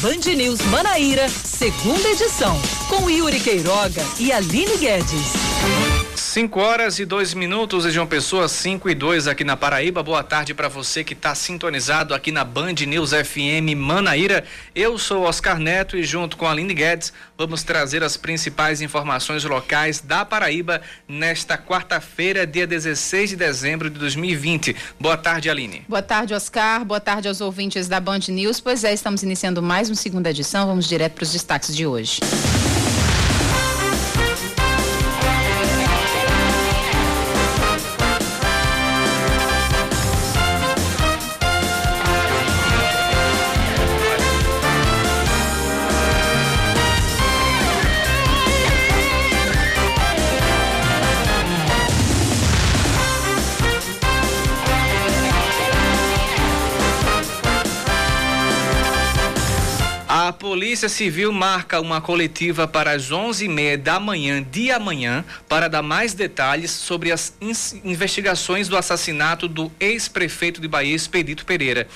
Band News Manaíra, segunda edição, com Yuri Queiroga e Aline Guedes. 5 horas e dois minutos de João Pessoa, 5 e 2 aqui na Paraíba. Boa tarde para você que está sintonizado aqui na Band News FM Manaíra. Eu sou Oscar Neto e junto com a Aline Guedes vamos trazer as principais informações locais da Paraíba nesta quarta-feira, dia 16 de dezembro de 2020. Boa tarde, Aline. Boa tarde, Oscar. Boa tarde aos ouvintes da Band News. Pois é, estamos iniciando mais uma segunda edição. Vamos direto para os destaques de hoje. A Polícia Civil marca uma coletiva para as 11h30 da manhã de amanhã para dar mais detalhes sobre as investigações do assassinato do ex-prefeito de Bahia, Expedito Pereira.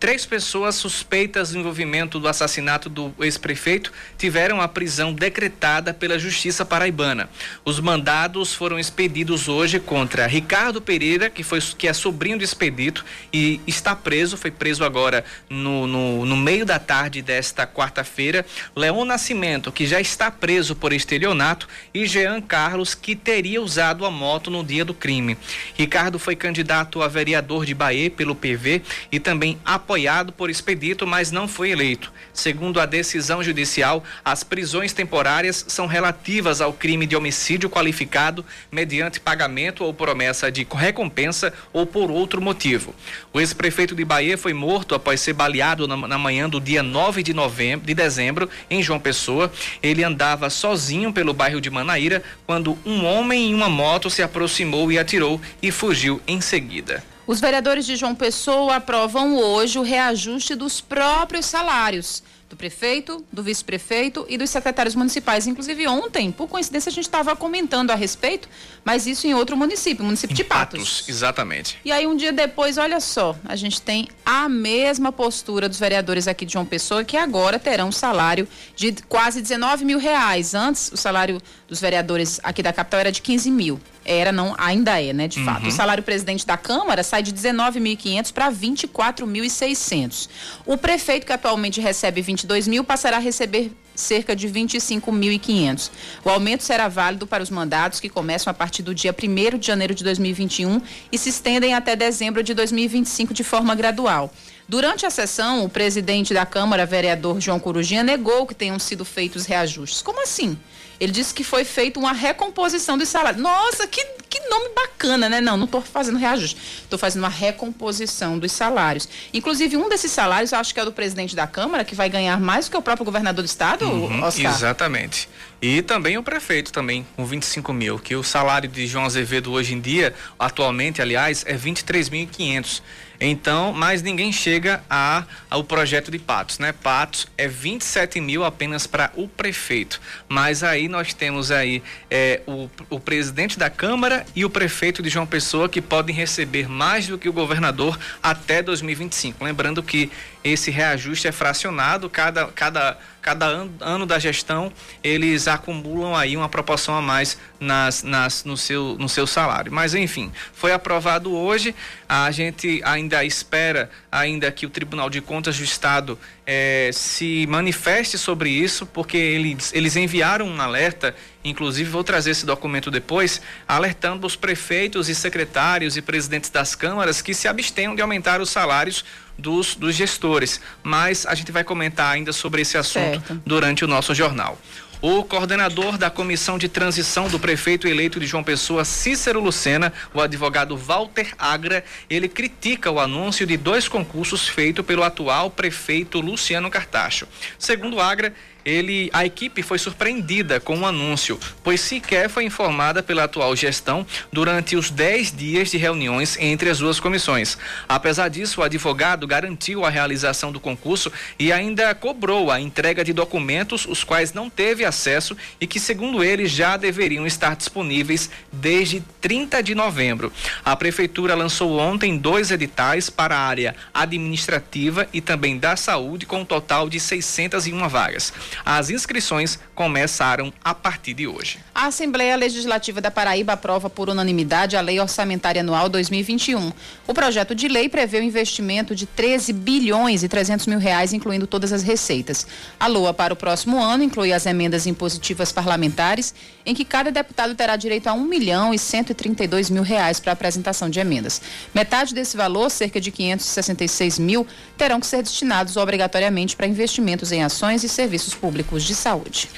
Três pessoas suspeitas do envolvimento do assassinato do ex-prefeito tiveram a prisão decretada pela Justiça Paraibana. Os mandados foram expedidos hoje contra Ricardo Pereira, que, foi, que é sobrinho do expedito e está preso, foi preso agora no, no, no meio da tarde desta quarta-feira. Leon Nascimento, que já está preso por estelionato, e Jean Carlos, que teria usado a moto no dia do crime. Ricardo foi candidato a vereador de Bahia pelo PV e também apoiado apoiado por Expedito, mas não foi eleito. Segundo a decisão judicial, as prisões temporárias são relativas ao crime de homicídio qualificado mediante pagamento ou promessa de recompensa ou por outro motivo. O ex-prefeito de Bahia foi morto após ser baleado na, manhã do dia 9 de novembro, de dezembro, em João Pessoa. Ele andava sozinho pelo bairro de Manaíra quando um homem em uma moto se aproximou e atirou e fugiu em seguida. Os vereadores de João Pessoa aprovam hoje o reajuste dos próprios salários do prefeito, do vice-prefeito e dos secretários municipais. Inclusive, ontem, por coincidência, a gente estava comentando a respeito, mas isso em outro município, município de Patos. Patos. Exatamente. E aí, um dia depois, olha só, a gente tem a mesma postura dos vereadores aqui de João Pessoa, que agora terão um salário de quase 19 mil reais. Antes, o salário dos vereadores aqui da capital era de 15 mil. Era, não, ainda é, né, de uhum. fato. O salário presidente da Câmara sai de 19.500 para 24.600. O prefeito, que atualmente recebe 22 mil, passará a receber cerca de 25.500. O aumento será válido para os mandatos que começam a partir do dia 1 de janeiro de 2021 e se estendem até dezembro de 2025 de forma gradual. Durante a sessão, o presidente da Câmara, vereador João Corujinha, negou que tenham sido feitos reajustes. Como assim? Ele disse que foi feita uma recomposição dos salários. Nossa, que, que nome bacana, né? Não, não estou fazendo reajuste. Estou fazendo uma recomposição dos salários. Inclusive, um desses salários, acho que é o do presidente da Câmara, que vai ganhar mais do que o próprio governador do estado, uhum, Oscar. Exatamente. E também o prefeito também, com 25 mil, que o salário de João Azevedo hoje em dia, atualmente, aliás, é 23.500. Então, mas ninguém chega a, ao projeto de Patos, né? Patos é 27 mil apenas para o prefeito. Mas aí nós temos aí é, o, o presidente da Câmara e o prefeito de João Pessoa que podem receber mais do que o governador até 2025. Lembrando que esse reajuste é fracionado, cada, cada, cada ano, ano da gestão eles acumulam aí uma proporção a mais nas, nas, no, seu, no seu salário. Mas enfim, foi aprovado hoje, a gente ainda espera ainda que o Tribunal de Contas do Estado eh, se manifeste sobre isso, porque eles, eles enviaram um alerta, inclusive vou trazer esse documento depois, alertando os prefeitos e secretários e presidentes das câmaras que se abstenham de aumentar os salários dos, dos gestores. Mas a gente vai comentar ainda sobre esse assunto certo. durante o nosso jornal. O coordenador da comissão de transição do prefeito eleito de João Pessoa, Cícero Lucena, o advogado Walter Agra, ele critica o anúncio de dois concursos feito pelo atual prefeito Luciano Cartacho. Segundo Agra, ele, a equipe foi surpreendida com o um anúncio, pois sequer foi informada pela atual gestão durante os 10 dias de reuniões entre as duas comissões. Apesar disso, o advogado garantiu a realização do concurso e ainda cobrou a entrega de documentos, os quais não teve acesso e que, segundo ele, já deveriam estar disponíveis desde 30 de novembro. A prefeitura lançou ontem dois editais para a área administrativa e também da saúde, com um total de 601 vagas. As inscrições começaram a partir de hoje. A Assembleia Legislativa da Paraíba aprova por unanimidade a Lei Orçamentária Anual 2021. O projeto de lei prevê o investimento de 13 bilhões e 300 mil reais, incluindo todas as receitas. A LOA para o próximo ano inclui as emendas impositivas parlamentares, em que cada deputado terá direito a 1 milhão e 132 mil reais para apresentação de emendas. Metade desse valor, cerca de 566 mil, terão que ser destinados obrigatoriamente para investimentos em ações e serviços públicos de saúde.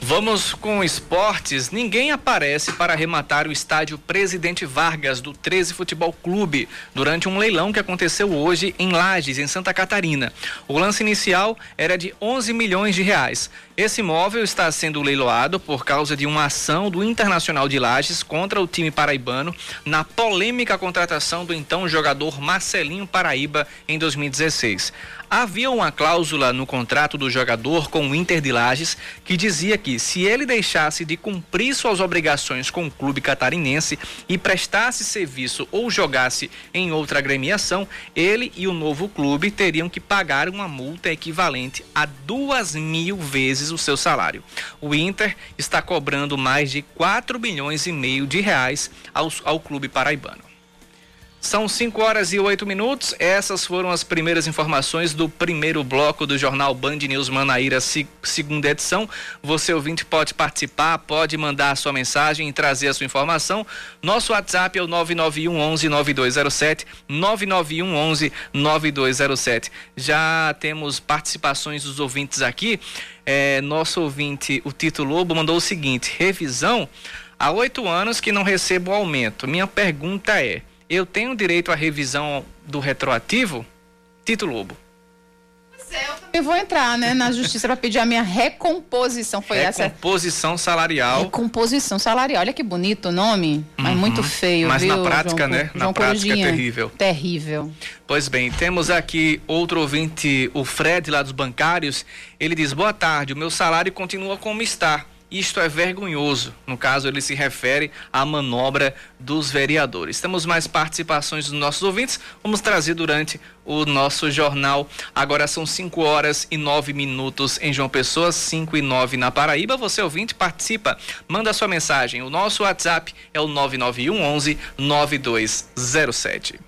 Vamos com esportes. Ninguém aparece para arrematar o estádio Presidente Vargas do 13 Futebol Clube durante um leilão que aconteceu hoje em Lages, em Santa Catarina. O lance inicial era de 11 milhões de reais. Esse imóvel está sendo leiloado por causa de uma ação do Internacional de Lages contra o time paraibano na polêmica contratação do então jogador Marcelinho Paraíba em 2016 havia uma cláusula no contrato do jogador com o Inter de Lages que dizia que se ele deixasse de cumprir suas obrigações com o clube catarinense e prestasse serviço ou jogasse em outra agremiação, ele e o novo clube teriam que pagar uma multa equivalente a duas mil vezes o seu salário. O Inter está cobrando mais de 4 bilhões e meio de reais ao, ao clube paraibano. São 5 horas e 8 minutos. Essas foram as primeiras informações do primeiro bloco do jornal Band News Manaíra, segunda edição. Você ouvinte pode participar, pode mandar a sua mensagem e trazer a sua informação. Nosso WhatsApp é o 991 11 9207, 991 11 9207. Já temos participações dos ouvintes aqui. É, nosso ouvinte, o Tito Lobo, mandou o seguinte: revisão. Há oito anos que não recebo aumento. Minha pergunta é eu tenho direito à revisão do retroativo? Tito Lobo. Eu vou entrar, né, na justiça para pedir a minha recomposição. Foi recomposição essa? Recomposição salarial. Recomposição salarial. Olha que bonito o nome, mas uhum. muito feio, Mas viu, na prática, João, né? João na prática é terrível. Terrível. Pois bem, temos aqui outro ouvinte, o Fred, lá dos bancários. Ele diz: Boa tarde, o meu salário continua como está isto é vergonhoso. No caso, ele se refere à manobra dos vereadores. Temos mais participações dos nossos ouvintes. Vamos trazer durante o nosso jornal. Agora são 5 horas e 9 minutos em João Pessoa, 5 e 9 na Paraíba. Você ouvinte participa, manda sua mensagem. O nosso WhatsApp é o 991 11 9207.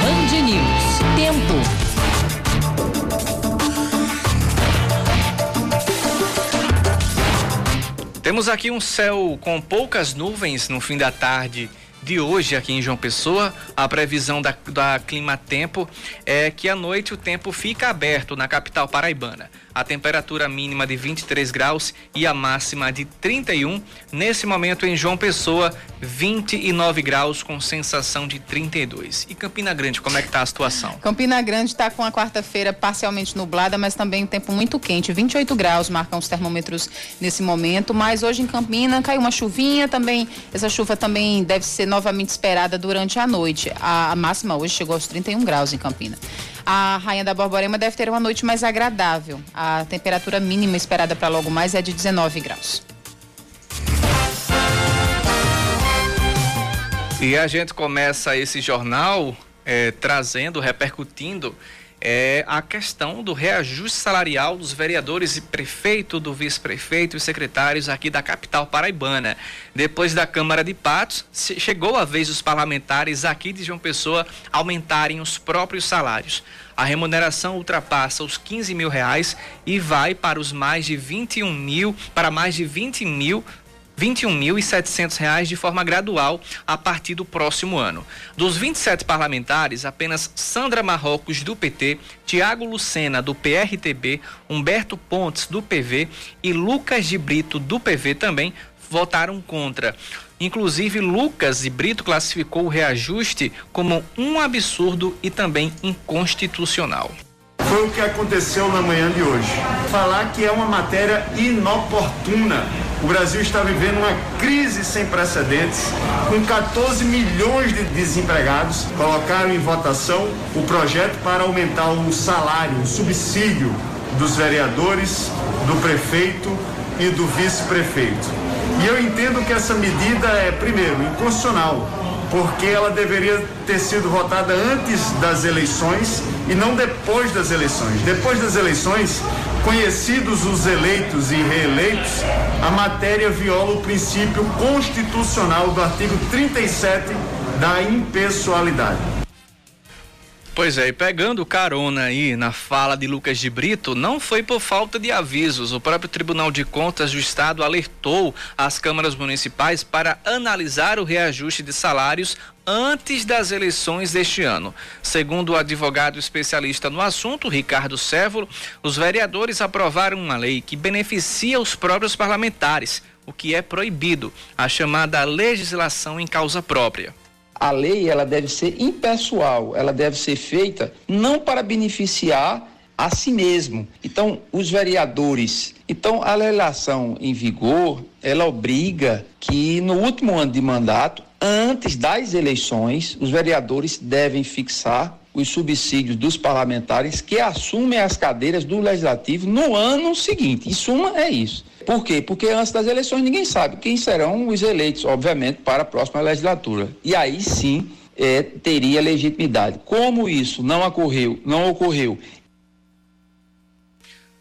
Band News. Tempo. Temos aqui um céu com poucas nuvens no fim da tarde de hoje aqui em João Pessoa. A previsão da, da Clima Tempo é que à noite o tempo fica aberto na capital paraibana a temperatura mínima de 23 graus e a máxima de 31. Nesse momento em João Pessoa, 29 graus com sensação de 32. E Campina Grande, como é que tá a situação? Campina Grande está com a quarta-feira parcialmente nublada, mas também um tempo muito quente. 28 graus marcam os termômetros nesse momento, mas hoje em Campina caiu uma chuvinha também. Essa chuva também deve ser novamente esperada durante a noite. A, a máxima hoje chegou aos 31 graus em Campina. A Rainha da Borborema deve ter uma noite mais agradável. A temperatura mínima esperada para logo mais é de 19 graus. E a gente começa esse jornal é, trazendo, repercutindo é a questão do reajuste salarial dos vereadores e prefeito, do vice-prefeito e secretários aqui da capital paraibana. Depois da Câmara de Patos, chegou a vez dos parlamentares aqui de João Pessoa aumentarem os próprios salários. A remuneração ultrapassa os 15 mil reais e vai para os mais de 21 mil, para mais de 20 mil R$ 21.700 de forma gradual a partir do próximo ano. Dos 27 parlamentares, apenas Sandra Marrocos, do PT, Tiago Lucena, do PRTB, Humberto Pontes, do PV e Lucas de Brito, do PV também votaram contra. Inclusive, Lucas de Brito classificou o reajuste como um absurdo e também inconstitucional. Foi o que aconteceu na manhã de hoje. Falar que é uma matéria inoportuna. O Brasil está vivendo uma crise sem precedentes, com 14 milhões de desempregados. Colocaram em votação o projeto para aumentar o salário, o subsídio dos vereadores, do prefeito e do vice-prefeito. E eu entendo que essa medida é, primeiro, inconstitucional, porque ela deveria ter sido votada antes das eleições e não depois das eleições. Depois das eleições, conhecidos os eleitos e reeleitos, a matéria viola o princípio constitucional do artigo 37 da impessoalidade. Pois é, e pegando carona aí na fala de Lucas de Brito, não foi por falta de avisos. O próprio Tribunal de Contas do Estado alertou as câmaras municipais para analisar o reajuste de salários antes das eleições deste ano. Segundo o advogado especialista no assunto, Ricardo Sévolo, os vereadores aprovaram uma lei que beneficia os próprios parlamentares, o que é proibido, a chamada legislação em causa própria a lei ela deve ser impessoal, ela deve ser feita não para beneficiar a si mesmo. Então, os vereadores, então a legislação em vigor, ela obriga que no último ano de mandato, antes das eleições, os vereadores devem fixar os subsídios dos parlamentares que assumem as cadeiras do legislativo no ano seguinte. Em suma, é isso. Por quê? Porque antes das eleições ninguém sabe quem serão os eleitos, obviamente, para a próxima legislatura. E aí sim é, teria legitimidade. Como isso não ocorreu, não ocorreu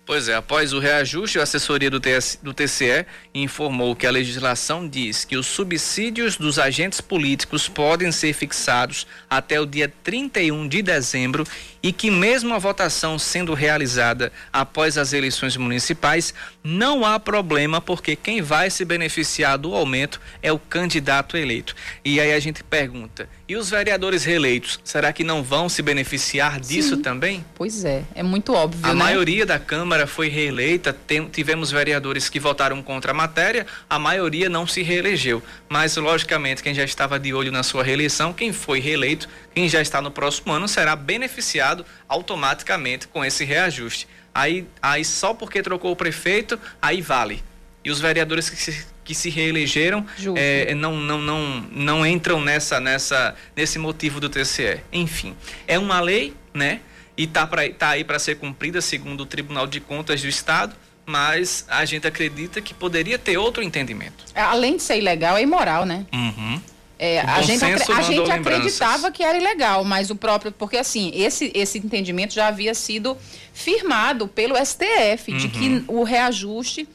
Pois é, após o reajuste, a assessoria do, TS, do TCE informou que a legislação diz que os subsídios dos agentes políticos podem ser fixados até o dia 31 de dezembro e que, mesmo a votação sendo realizada após as eleições municipais, não há problema, porque quem vai se beneficiar do aumento é o candidato eleito. E aí a gente pergunta: e os vereadores reeleitos, será que não vão se beneficiar disso Sim. também? Pois é, é muito óbvio. A né? maioria da Câmara foi reeleita, tem, tivemos vereadores que votaram contra a matéria, a maioria não se reelegeu. Mas, logicamente, quem já estava de olho na sua reeleição, quem foi reeleito, quem já está no próximo ano, será beneficiado automaticamente com esse reajuste. Aí, aí só porque trocou o prefeito, aí vale. E os vereadores que se, que se reelegeram é, não, não, não, não entram nessa, nessa, nesse motivo do TCE. Enfim, é uma lei, né? E tá, pra, tá aí para ser cumprida, segundo o Tribunal de Contas do Estado, mas a gente acredita que poderia ter outro entendimento. Além de ser ilegal, é imoral, né? Uhum. É, a gente, a gente acreditava que era ilegal, mas o próprio. Porque assim, esse, esse entendimento já havia sido firmado pelo STF, uhum. de que uhum. o reajuste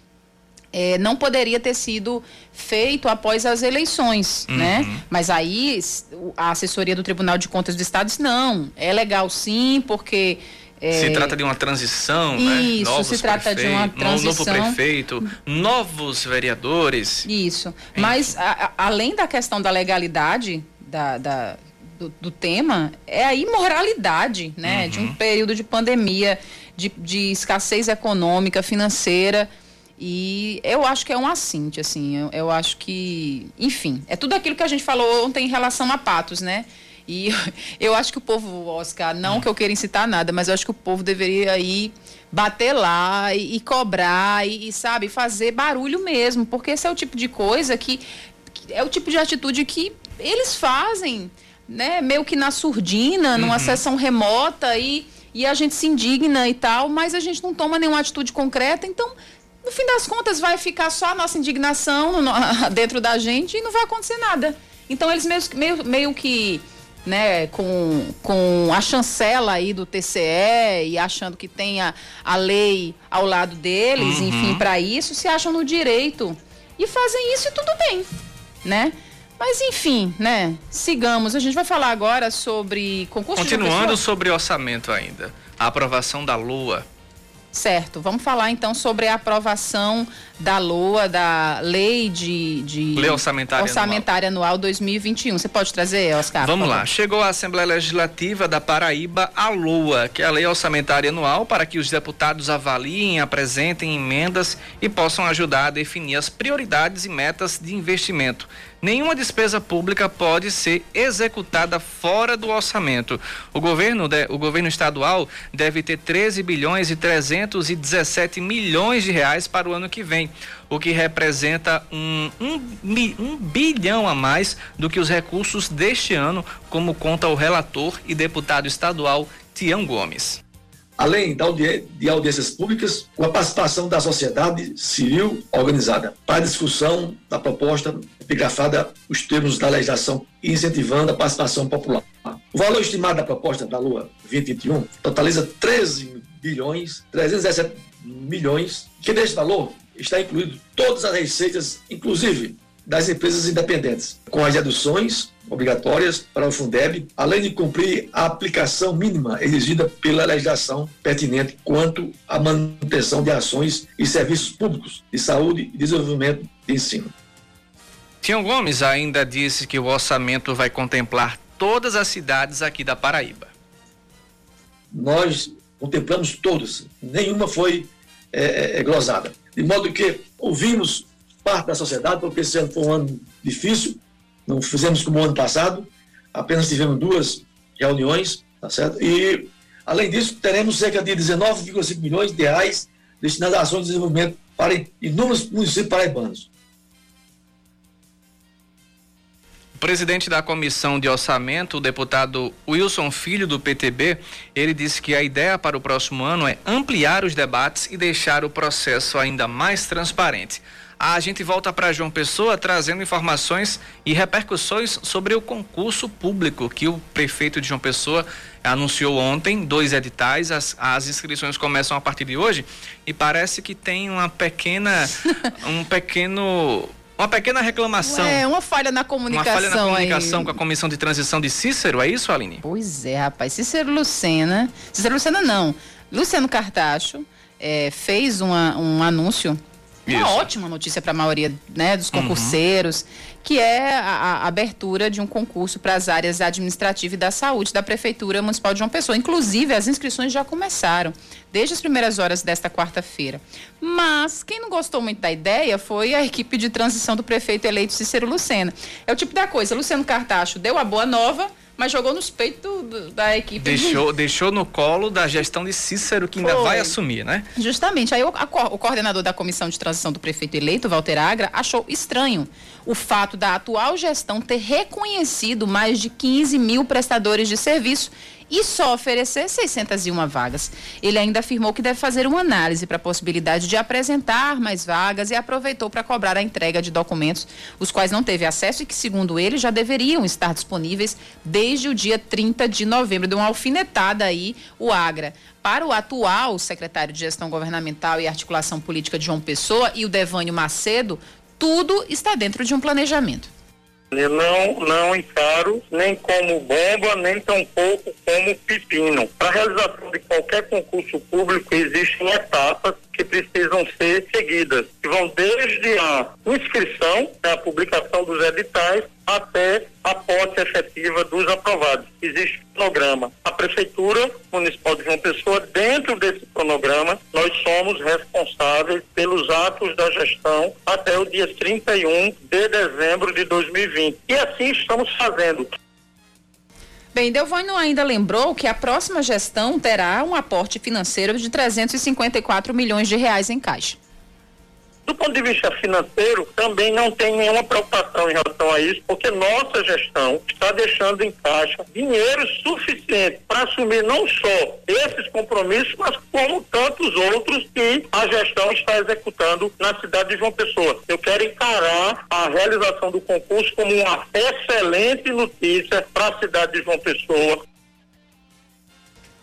é, não poderia ter sido feito após as eleições, uhum. né? Mas aí a assessoria do Tribunal de Contas do Estado disse, não, é legal sim, porque é... Se trata de uma transição, Isso, né? Isso, se trata de uma transição. Novo prefeito, novos vereadores. Isso. Enfim. Mas, a, a, além da questão da legalidade da, da do, do, tema, é a imoralidade, né? Uhum. De um período de pandemia, de, de escassez econômica, financeira. E eu acho que é um assinte, assim. Eu, eu acho que, enfim, é tudo aquilo que a gente falou ontem em relação a Patos, né? E eu acho que o povo, Oscar, não que eu queira incitar nada, mas eu acho que o povo deveria ir bater lá e, e cobrar e, e, sabe, fazer barulho mesmo, porque esse é o tipo de coisa que, que, é o tipo de atitude que eles fazem, né, meio que na surdina, numa uhum. sessão remota e, e a gente se indigna e tal, mas a gente não toma nenhuma atitude concreta, então no fim das contas vai ficar só a nossa indignação no, dentro da gente e não vai acontecer nada. Então eles meio, meio, meio que né, com, com a chancela aí do TCE e achando que tem a, a lei ao lado deles, uhum. enfim, para isso, se acham no direito e fazem isso e tudo bem, né? Mas enfim, né? Sigamos. A gente vai falar agora sobre concurso Continuando sobre orçamento ainda. A aprovação da Lua Certo, vamos falar então sobre a aprovação da LOA, da Lei de, de Lei Orçamentária, orçamentária Anual. Anual 2021. Você pode trazer, Oscar? Vamos lá. Chegou à Assembleia Legislativa da Paraíba a LOA, que é a Lei Orçamentária Anual, para que os deputados avaliem, apresentem emendas e possam ajudar a definir as prioridades e metas de investimento nenhuma despesa pública pode ser executada fora do orçamento. O governo, o governo estadual deve ter 13 bilhões e 317 milhões de reais para o ano que vem, o que representa um, um, um bilhão a mais do que os recursos deste ano, como conta o relator e deputado estadual Tião Gomes além de audiências públicas, com a participação da sociedade civil organizada, para a discussão da proposta epigrafada os termos da legislação incentivando a participação popular. O valor estimado da proposta da Lua 2021 totaliza 13 bilhões 317 milhões, que neste valor está incluído todas as receitas, inclusive das empresas independentes, com as deduções obrigatórias para o Fundeb, além de cumprir a aplicação mínima exigida pela legislação pertinente quanto à manutenção de ações e serviços públicos de saúde e desenvolvimento de ensino. Tião Gomes ainda disse que o orçamento vai contemplar todas as cidades aqui da Paraíba. Nós contemplamos todas, nenhuma foi é, é, glosada. De modo que ouvimos parte da sociedade, porque esse ano foi um ano difícil, não fizemos como o ano passado, apenas tivemos duas reuniões, tá certo? E, além disso, teremos cerca de 19,5 milhões de reais destinados a ações de desenvolvimento para inúmeros municípios paraibanos. Presidente da comissão de orçamento, o deputado Wilson Filho, do PTB, ele disse que a ideia para o próximo ano é ampliar os debates e deixar o processo ainda mais transparente. A gente volta para João Pessoa trazendo informações e repercussões sobre o concurso público que o prefeito de João Pessoa anunciou ontem, dois editais, as, as inscrições começam a partir de hoje e parece que tem uma pequena, um pequeno uma pequena reclamação. É, uma falha na comunicação. Uma falha na comunicação aí. com a comissão de transição de Cícero, é isso, Aline? Pois é, rapaz. Cícero Lucena. Cícero Lucena não. Luciano Cartacho é, fez uma, um anúncio uma Isso. ótima notícia para a maioria né, dos concurseiros, uhum. que é a, a, abertura de um concurso para as áreas administrativa e da saúde da Prefeitura Municipal de João Pessoa. Inclusive, as inscrições já começaram, desde as primeiras horas desta quarta-feira. Mas quem não gostou muito da ideia foi a equipe de transição do prefeito eleito Cícero Lucena. É o tipo da coisa, Luciano Cartacho deu a boa nova mas jogou nos peitos do, da equipe. Deixou, de... deixou no colo da gestão de Cícero, que ainda Foi. vai assumir, né? Justamente. Aí o, a, o coordenador da comissão de transição do prefeito eleito, Walter Agra, achou estranho o fato da atual gestão ter reconhecido mais de 15 mil prestadores de serviço e só oferecer 601 vagas. Ele ainda afirmou que deve fazer uma análise para a possibilidade de apresentar mais vagas e aproveitou para cobrar a entrega de documentos, os quais não teve acesso e que, segundo ele, já deveriam estar disponíveis desde o dia 30 de novembro. Deu uma alfinetada aí o Agra para o atual secretário de Gestão Governamental e Articulação Política João Pessoa e o Devânio Macedo, tudo está dentro de um planejamento. Eu não, não encaro nem como bomba, nem tampouco como pepino. Para a realização de qualquer concurso público, existem etapas que precisam ser seguidas, que vão desde a inscrição, a publicação dos editais, até a posse efetiva dos aprovados. Existe um cronograma. A Prefeitura Municipal de João Pessoa, dentro desse cronograma, nós somos responsáveis pelos atos da gestão até o dia 31 de dezembro de 2020. E assim estamos fazendo. Bem, Delvânio ainda lembrou que a próxima gestão terá um aporte financeiro de 354 milhões de reais em caixa. Do ponto de vista financeiro, também não tem nenhuma preocupação em relação a isso, porque nossa gestão está deixando em caixa dinheiro suficiente para assumir não só esses compromissos, mas como tantos outros que a gestão está executando na cidade de João Pessoa. Eu quero encarar a realização do concurso como uma excelente notícia para a cidade de João Pessoa.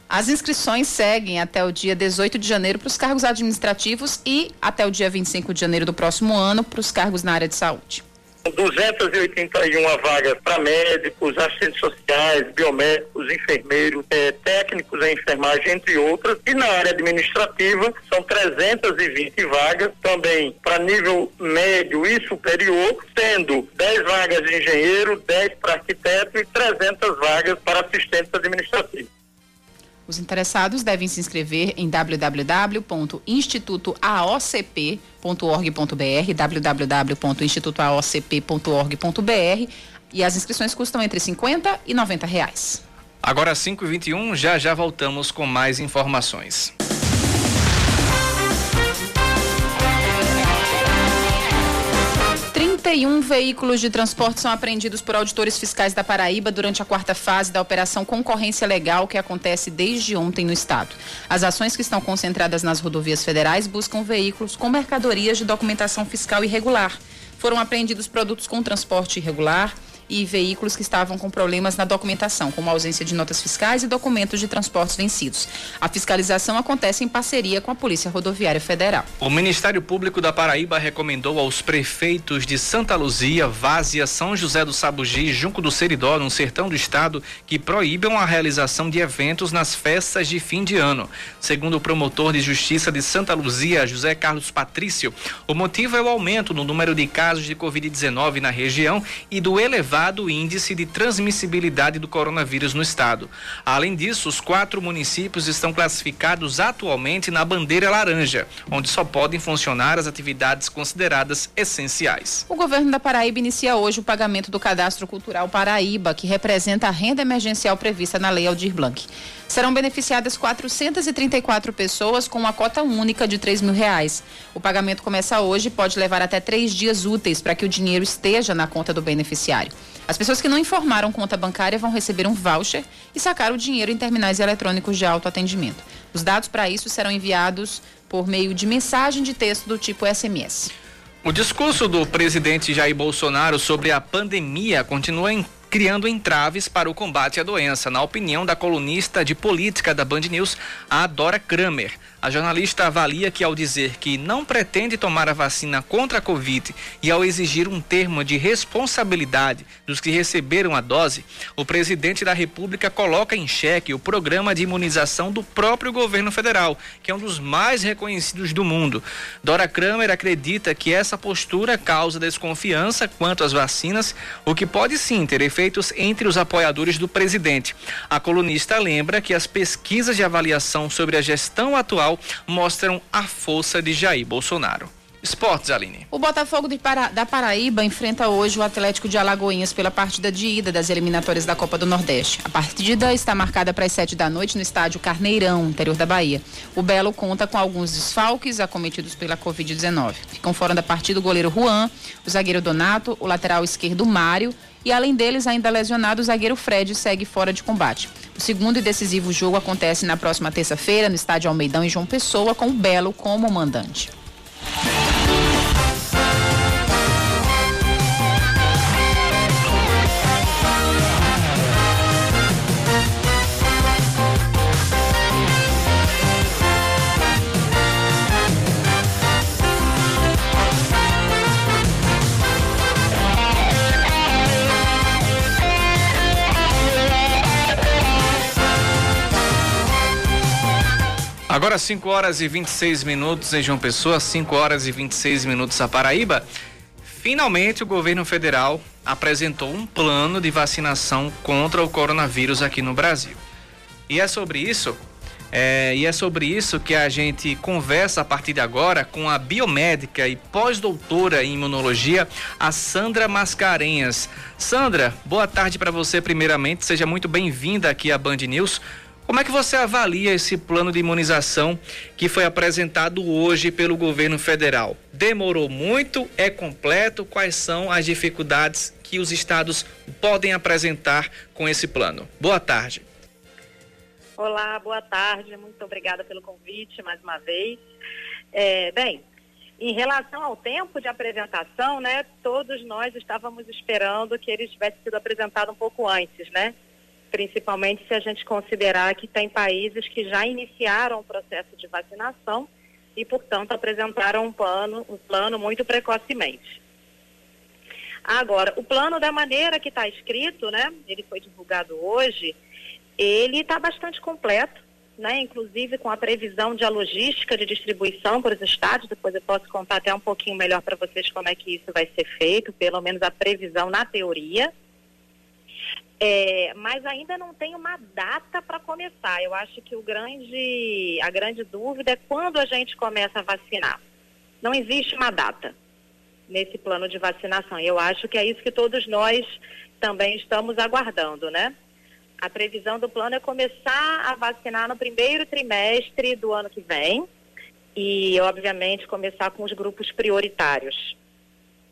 As inscrições seguem até o dia 18 de janeiro para os cargos administrativos e até o dia 25 de janeiro do próximo ano para os cargos na área de saúde. 281 vagas para médicos, assistentes sociais, biomédicos, enfermeiros, é, técnicos em enfermagem, entre outras. E na área administrativa são 320 vagas, também para nível médio e superior, sendo 10 vagas de engenheiro, 10 para arquiteto e 300 vagas para assistentes administrativos. Os interessados devem se inscrever em www.institutoaocp.org.br, www.institutoaocp.org.br e as inscrições custam entre 50 e 90 reais. Agora 5 e 21 já já voltamos com mais informações. 31 veículos de transporte são apreendidos por auditores fiscais da Paraíba durante a quarta fase da Operação Concorrência Legal, que acontece desde ontem no estado. As ações que estão concentradas nas rodovias federais buscam veículos com mercadorias de documentação fiscal irregular. Foram apreendidos produtos com transporte irregular, e veículos que estavam com problemas na documentação, como ausência de notas fiscais e documentos de transportes vencidos. A fiscalização acontece em parceria com a Polícia Rodoviária Federal. O Ministério Público da Paraíba recomendou aos prefeitos de Santa Luzia, Várzea, São José do Sabugi Junco do Seridó, no sertão do estado, que proíbam a realização de eventos nas festas de fim de ano. Segundo o promotor de justiça de Santa Luzia, José Carlos Patrício, o motivo é o aumento no número de casos de Covid-19 na região e do elevado elevado índice de transmissibilidade do coronavírus no estado. Além disso, os quatro municípios estão classificados atualmente na bandeira laranja, onde só podem funcionar as atividades consideradas essenciais. O governo da Paraíba inicia hoje o pagamento do Cadastro Cultural Paraíba, que representa a renda emergencial prevista na Lei Aldir Blanc. Serão beneficiadas 434 pessoas com uma cota única de 3 mil reais. O pagamento começa hoje e pode levar até três dias úteis para que o dinheiro esteja na conta do beneficiário. As pessoas que não informaram conta bancária vão receber um voucher e sacar o dinheiro em terminais eletrônicos de autoatendimento. Os dados para isso serão enviados por meio de mensagem de texto do tipo SMS. O discurso do presidente Jair Bolsonaro sobre a pandemia continua em criando entraves para o combate à doença, na opinião da colunista de política da Band News, a Dora Kramer. A jornalista avalia que, ao dizer que não pretende tomar a vacina contra a Covid e ao exigir um termo de responsabilidade dos que receberam a dose, o presidente da República coloca em xeque o programa de imunização do próprio governo federal, que é um dos mais reconhecidos do mundo. Dora Kramer acredita que essa postura causa desconfiança quanto às vacinas, o que pode sim ter efeitos entre os apoiadores do presidente. A colunista lembra que as pesquisas de avaliação sobre a gestão atual mostram a força de Jair Bolsonaro. Esportes, Aline. O Botafogo Para... da Paraíba enfrenta hoje o Atlético de Alagoinhas pela partida de ida das eliminatórias da Copa do Nordeste. A partida está marcada para as sete da noite no estádio Carneirão, interior da Bahia. O Belo conta com alguns desfalques acometidos pela Covid-19. Ficam fora da partida o goleiro Juan, o zagueiro Donato, o lateral esquerdo Mário e além deles, ainda lesionado, o zagueiro Fred segue fora de combate. O segundo e decisivo jogo acontece na próxima terça-feira no estádio Almeidão em João Pessoa, com o Belo como mandante. Agora 5 horas e 26 minutos em João Pessoa, 5 horas e 26 minutos a Paraíba. Finalmente o governo federal apresentou um plano de vacinação contra o coronavírus aqui no Brasil. E é sobre isso, é, e é sobre isso que a gente conversa a partir de agora com a biomédica e pós-doutora em imunologia, a Sandra Mascarenhas. Sandra, boa tarde para você primeiramente, seja muito bem-vinda aqui à Band News. Como é que você avalia esse plano de imunização que foi apresentado hoje pelo governo federal? Demorou muito? É completo? Quais são as dificuldades que os estados podem apresentar com esse plano? Boa tarde. Olá, boa tarde. Muito obrigada pelo convite mais uma vez. É, bem, em relação ao tempo de apresentação, né, todos nós estávamos esperando que ele tivesse sido apresentado um pouco antes, né? Principalmente se a gente considerar que tem países que já iniciaram o processo de vacinação e, portanto, apresentaram um plano, um plano muito precocemente. Agora, o plano da maneira que está escrito, né? Ele foi divulgado hoje, ele está bastante completo, né? Inclusive com a previsão de a logística de distribuição para os estados. Depois eu posso contar até um pouquinho melhor para vocês como é que isso vai ser feito, pelo menos a previsão na teoria. É, mas ainda não tem uma data para começar. Eu acho que o grande, a grande dúvida é quando a gente começa a vacinar. Não existe uma data nesse plano de vacinação. E eu acho que é isso que todos nós também estamos aguardando, né? A previsão do plano é começar a vacinar no primeiro trimestre do ano que vem e, obviamente, começar com os grupos prioritários.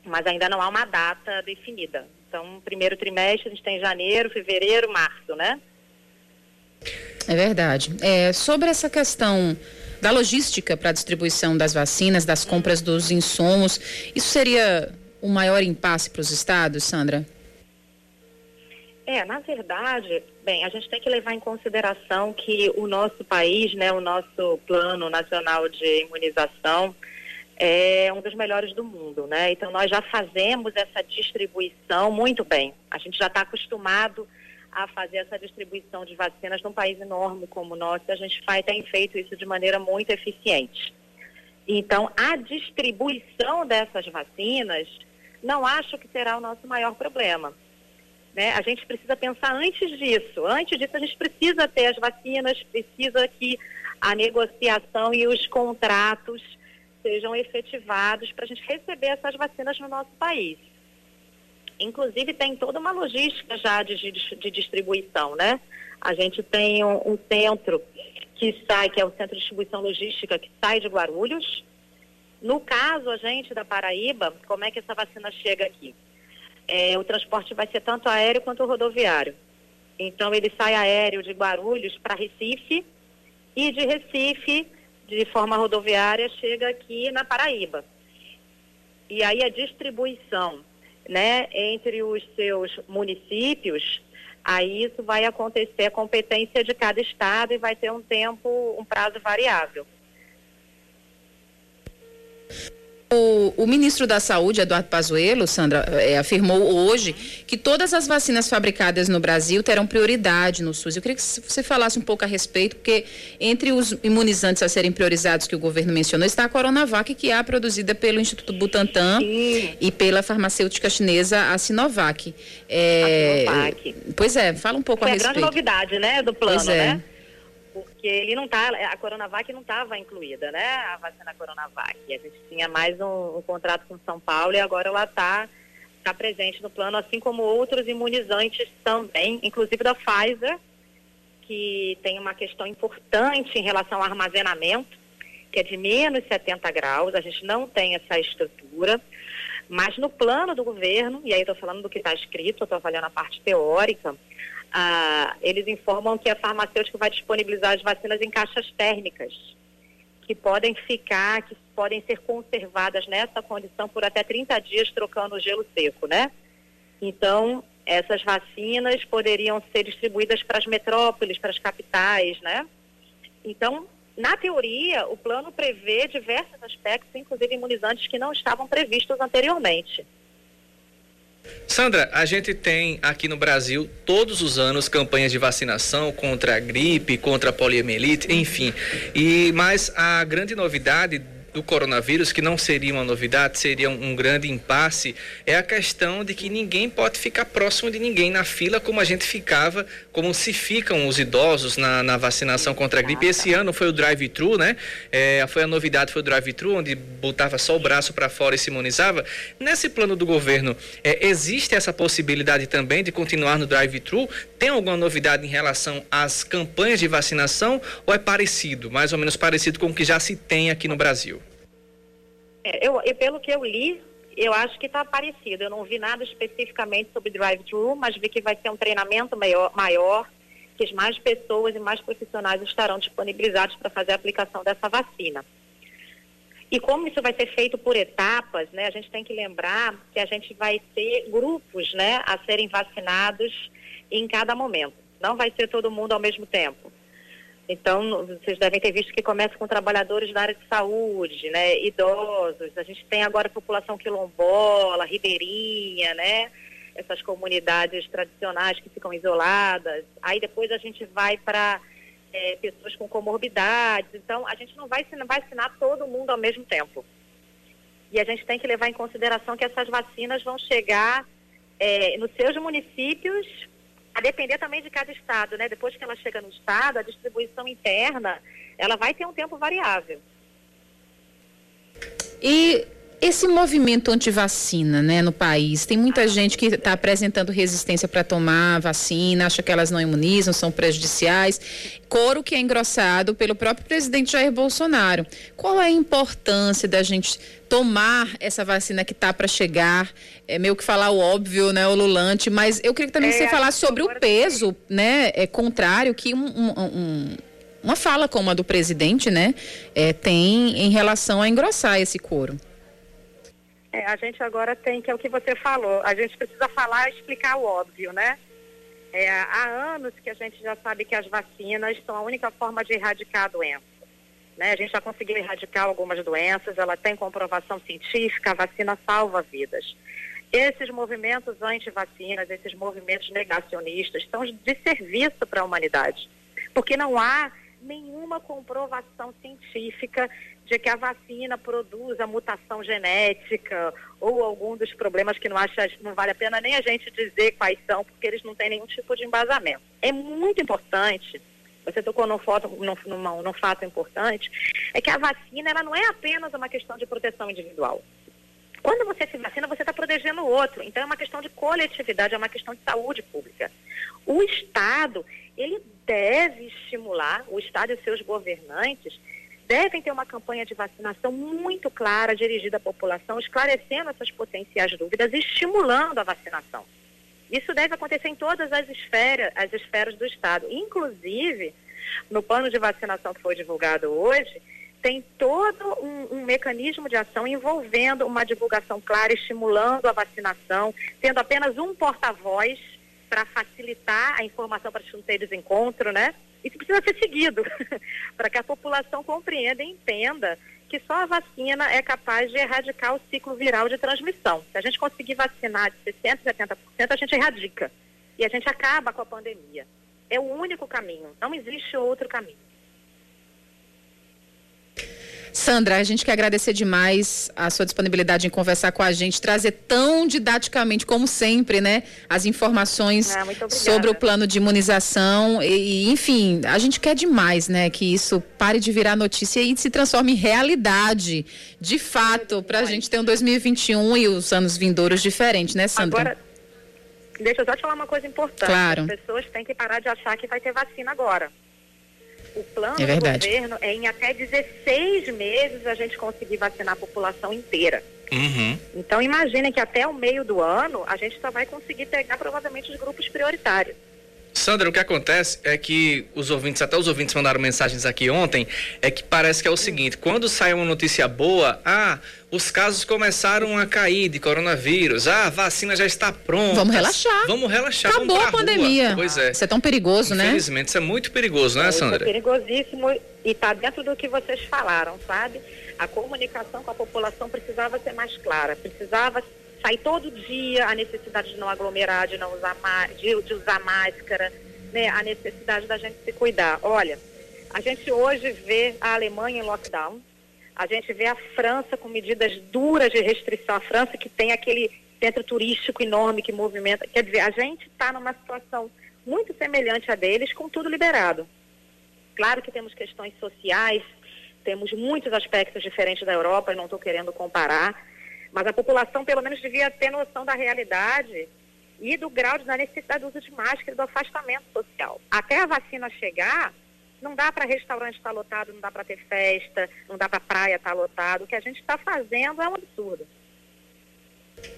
Mas ainda não há uma data definida. Então, primeiro trimestre, a gente tem janeiro, fevereiro, março, né? É verdade. É, sobre essa questão da logística para a distribuição das vacinas, das compras dos insumos. Isso seria o maior impasse para os estados, Sandra? É, na verdade, bem, a gente tem que levar em consideração que o nosso país, né, o nosso plano nacional de imunização é um dos melhores do mundo, né? Então nós já fazemos essa distribuição muito bem. A gente já está acostumado a fazer essa distribuição de vacinas num país enorme como o nosso, a gente faz, tem feito isso de maneira muito eficiente. Então, a distribuição dessas vacinas, não acho que será o nosso maior problema. Né? A gente precisa pensar antes disso. Antes disso, a gente precisa ter as vacinas, precisa que a negociação e os contratos sejam efetivados para a gente receber essas vacinas no nosso país. Inclusive tem toda uma logística já de, de, distribuição, né? A gente tem um, um, centro que sai, que é o Centro de Distribuição Logística, que sai de Guarulhos. No caso, a gente da Paraíba, como é que essa vacina chega aqui? É, o transporte vai ser tanto aéreo quanto rodoviário. Então, ele sai aéreo de Guarulhos para Recife e de Recife, de forma rodoviária, chega aqui na Paraíba. E aí a distribuição né, entre os seus municípios, aí isso vai acontecer a competência de cada estado e vai ter um tempo, um prazo variável. O, o, ministro da Saúde, Eduardo Pazuello, Sandra, é, afirmou hoje que todas as vacinas fabricadas no Brasil terão prioridade no SUS. Eu queria que você falasse um pouco a respeito, porque entre os imunizantes a serem priorizados que o governo mencionou está a Coronavac, que é produzida pelo Instituto Butantan Sim. e pela farmacêutica chinesa a Sinovac. É, a Sinovac. Pois é, fala um pouco Foi a respeito. É a grande novidade, né, do plano, pois é. né? Porque ele não tá, a Coronavac não estava incluída, né? A vacina Coronavac. A gente tinha mais um, um contrato com São Paulo e agora ela está tá presente no plano, assim como outros imunizantes também, inclusive da Pfizer, que tem uma questão importante em relação ao armazenamento, que é de menos 70 graus, a gente não tem essa estrutura, mas no plano do governo, e aí estou falando do que está escrito, estou avaliando a parte teórica, ah, eles informam que a farmacêutica vai disponibilizar as vacinas em caixas térmicas, que podem ficar, que podem ser conservadas nessa condição por até 30 dias, trocando o gelo seco, né? Então, essas vacinas poderiam ser distribuídas para as metrópoles, para as capitais, né? Então, na teoria, o plano prevê diversos aspectos, inclusive imunizantes que não estavam previstos anteriormente. Sandra, a gente tem aqui no Brasil todos os anos campanhas de vacinação contra a gripe, contra a poliomielite, enfim. E mas a grande novidade do coronavírus, que não seria uma novidade, seria um, grande impasse, é a questão de que ninguém pode ficar próximo de ninguém na fila como a gente ficava, como se ficam os idosos na, na vacinação contra a gripe. Esse ano foi o drive-thru, né? É, foi a novidade, foi o drive-thru, onde botava só o braço para fora e se imunizava. Nesse plano do governo, é, existe essa possibilidade também de continuar no drive-thru? Tem alguma novidade em relação às campanhas de vacinação ou é parecido, mais ou menos parecido com o que já se tem aqui no Brasil? É, eu, e pelo que eu li, eu acho que está parecido. Eu não vi nada especificamente sobre drive-thru, mas vi que vai ser um treinamento maior, maior, que mais pessoas e mais profissionais estarão disponibilizados para fazer a aplicação dessa vacina. E como isso vai ser feito por etapas, né, a gente tem que lembrar que a gente vai ter grupos né, a serem vacinados em cada momento. Não vai ser todo mundo ao mesmo tempo. Então, vocês devem ter visto que começa com trabalhadores da área de saúde, né, idosos. A gente tem agora população quilombola, ribeirinha, né, essas comunidades tradicionais que ficam isoladas. Aí depois a gente vai para é, pessoas com comorbidades. Então, a gente não vai, não vai vacinar todo mundo ao mesmo tempo. E a gente tem que levar em consideração que essas vacinas vão chegar é, nos seus municípios, a depender também de cada estado, né? Depois que ela chega no estado, a distribuição interna, ela vai ter um tempo variável. E esse movimento anti-vacina, né, no país, tem muita gente que está apresentando resistência para tomar vacina, acha que elas não imunizam, são prejudiciais. Coro que é engrossado pelo próprio presidente Jair Bolsonaro. Qual é a importância da gente tomar essa vacina que está para chegar? É meio que falar o óbvio, né, o lulante, mas eu queria que também é, você falasse sobre o peso, né, é contrário que um, um, um uma fala como a do presidente, né, é, tem em relação a engrossar esse coro. É, a gente agora tem, que é o que você falou, a gente precisa falar e explicar o óbvio, né? É, há anos que a gente já sabe que as vacinas são a única forma de erradicar a doença. Né? A gente já conseguiu erradicar algumas doenças, ela tem comprovação científica, a vacina salva vidas. Esses movimentos anti-vacinas, esses movimentos negacionistas, estão de serviço para a humanidade, porque não há nenhuma comprovação científica de que a vacina produz a mutação genética ou algum dos problemas que não acha, não vale a pena nem a gente dizer quais são, porque eles não têm nenhum tipo de embasamento. É muito importante, você tocou num, foto, num, num fato importante, é que a vacina ela não é apenas uma questão de proteção individual. Quando você se vacina, você está protegendo o outro. Então é uma questão de coletividade, é uma questão de saúde pública. O Estado, ele deve estimular, o Estado e seus governantes, devem ter uma campanha de vacinação muito clara, dirigida à população, esclarecendo essas potenciais dúvidas e estimulando a vacinação. Isso deve acontecer em todas as esferas, as esferas do Estado. Inclusive, no plano de vacinação que foi divulgado hoje, tem todo um, um, mecanismo de ação envolvendo uma divulgação clara, estimulando a vacinação, tendo apenas um porta-voz para facilitar a informação para os não ter desencontro, né? Isso precisa ser seguido para que a população compreenda e entenda que só a vacina é capaz de erradicar o ciclo viral de transmissão. Se a gente conseguir vacinar de 60%, 70%, a gente erradica. E a gente acaba com a pandemia. É o único caminho. Não existe outro caminho. Sandra, a gente quer agradecer demais a sua disponibilidade em conversar com a gente, trazer tão didaticamente como sempre, né, as informações ah, sobre o plano de imunização e, enfim, a gente quer demais, né, que isso pare de virar notícia e se transforme em realidade, de fato, para a gente ter um 2021 e os anos vindouros diferentes, né, Sandra? Agora, deixa eu só te falar uma coisa importante. Claro. As pessoas têm que parar de achar que vai ter vacina agora. O plano é do governo é em até 16 meses a gente conseguir vacinar a população inteira. Uhum. Então imaginem que até o meio do ano a gente só vai conseguir pegar provavelmente os grupos prioritários. Sandra, o que acontece é que os ouvintes, até os ouvintes mandaram mensagens aqui ontem, é que parece que é o seguinte, quando sai uma notícia boa, ah, os casos começaram a cair de coronavírus, ah, a vacina já está pronta. Vamos relaxar. Vamos relaxar. Acabou vamos a pandemia. Rua. Pois é. Isso é tão perigoso, né? Infelizmente, isso é muito perigoso, né, é, Sandra? É perigosíssimo e está dentro do que vocês falaram, sabe? A comunicação com a população precisava ser mais clara, precisava sair todo dia a necessidade de não aglomerar, de não usar, de, de usar máscara, né, a necessidade da gente se cuidar. Olha, a gente hoje vê a Alemanha em lockdown, a gente vê a França com medidas duras de restrição, a França que tem aquele centro turístico enorme que movimenta. Quer dizer, a gente está numa situação muito semelhante a deles, com tudo liberado. Claro que temos questões sociais, temos muitos aspectos diferentes da Europa, não estou querendo comparar, mas a população, pelo menos, devia ter noção da realidade e do grau de, da necessidade do uso de máscara e do afastamento social. Até a vacina chegar, não dá para restaurante estar tá lotado, não dá para ter festa, não dá para praia estar tá lotado. O que a gente está fazendo é um absurdo.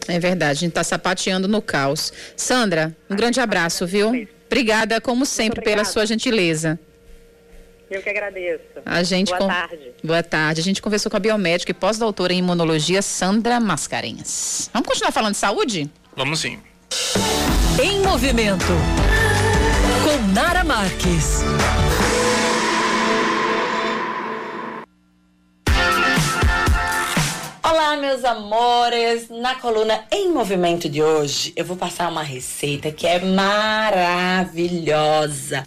É verdade, a gente está sapateando no caos. Sandra, um grande abraço, viu? Obrigada, como sempre, pela sua gentileza. Eu que agradeço. A gente Boa com... tarde. Boa tarde. A gente conversou com a biomédica e pós-doutora em imunologia, Sandra Mascarenhas. Vamos continuar falando de saúde? Vamos sim. Em movimento. Com Nara Marques. Meus amores! Na coluna Em Movimento de hoje, eu vou passar uma receita que é maravilhosa,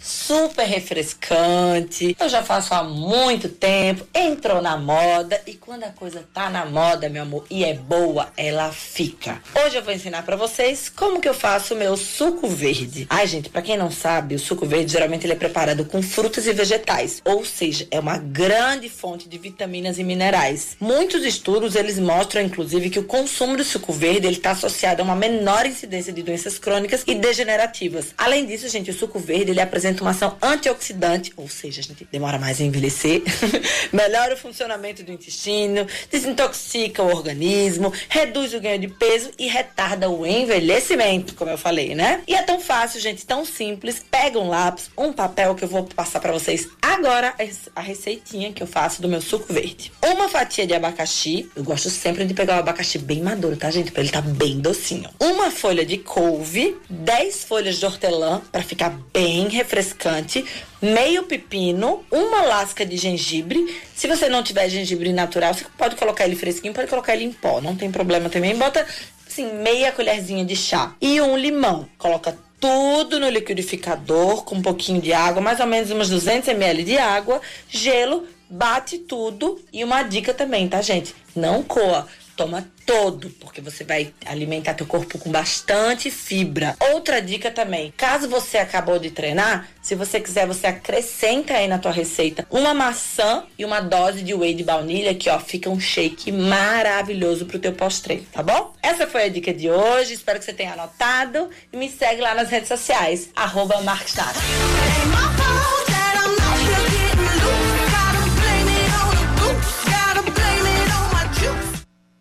super refrescante. Eu já faço há muito tempo, entrou na moda e quando a coisa tá na moda, meu amor, e é boa, ela fica. Hoje eu vou ensinar para vocês como que eu faço o meu suco verde. Ai, gente, para quem não sabe, o suco verde geralmente ele é preparado com frutas e vegetais, ou seja, é uma grande fonte de vitaminas e minerais. Muitos estudos eles mostram inclusive que o consumo do suco verde está associado a uma menor incidência de doenças crônicas e degenerativas. Além disso, gente, o suco verde ele apresenta uma ação antioxidante, ou seja, a gente demora mais a envelhecer, melhora o funcionamento do intestino, desintoxica o organismo, reduz o ganho de peso e retarda o envelhecimento, como eu falei, né? E é tão fácil, gente, tão simples. Pega um lápis, um papel que eu vou passar para vocês agora a receitinha que eu faço do meu suco verde. Uma fatia de abacaxi, eu gosto sempre de pegar o abacaxi bem maduro, tá, gente? Pra ele tá bem docinho. Uma folha de couve, 10 folhas de hortelã para ficar bem refrescante, meio pepino, uma lasca de gengibre. Se você não tiver gengibre natural, você pode colocar ele fresquinho, pode colocar ele em pó, não tem problema também. Bota assim meia colherzinha de chá e um limão. Coloca tudo no liquidificador com um pouquinho de água, mais ou menos uns 200 ml de água, gelo, bate tudo e uma dica também, tá, gente? Não coa toma todo, porque você vai alimentar teu corpo com bastante fibra. Outra dica também, caso você acabou de treinar, se você quiser, você acrescenta aí na tua receita uma maçã e uma dose de whey de baunilha, que ó, fica um shake maravilhoso pro teu pós-treino, tá bom? Essa foi a dica de hoje, espero que você tenha anotado e me segue lá nas redes sociais, arroba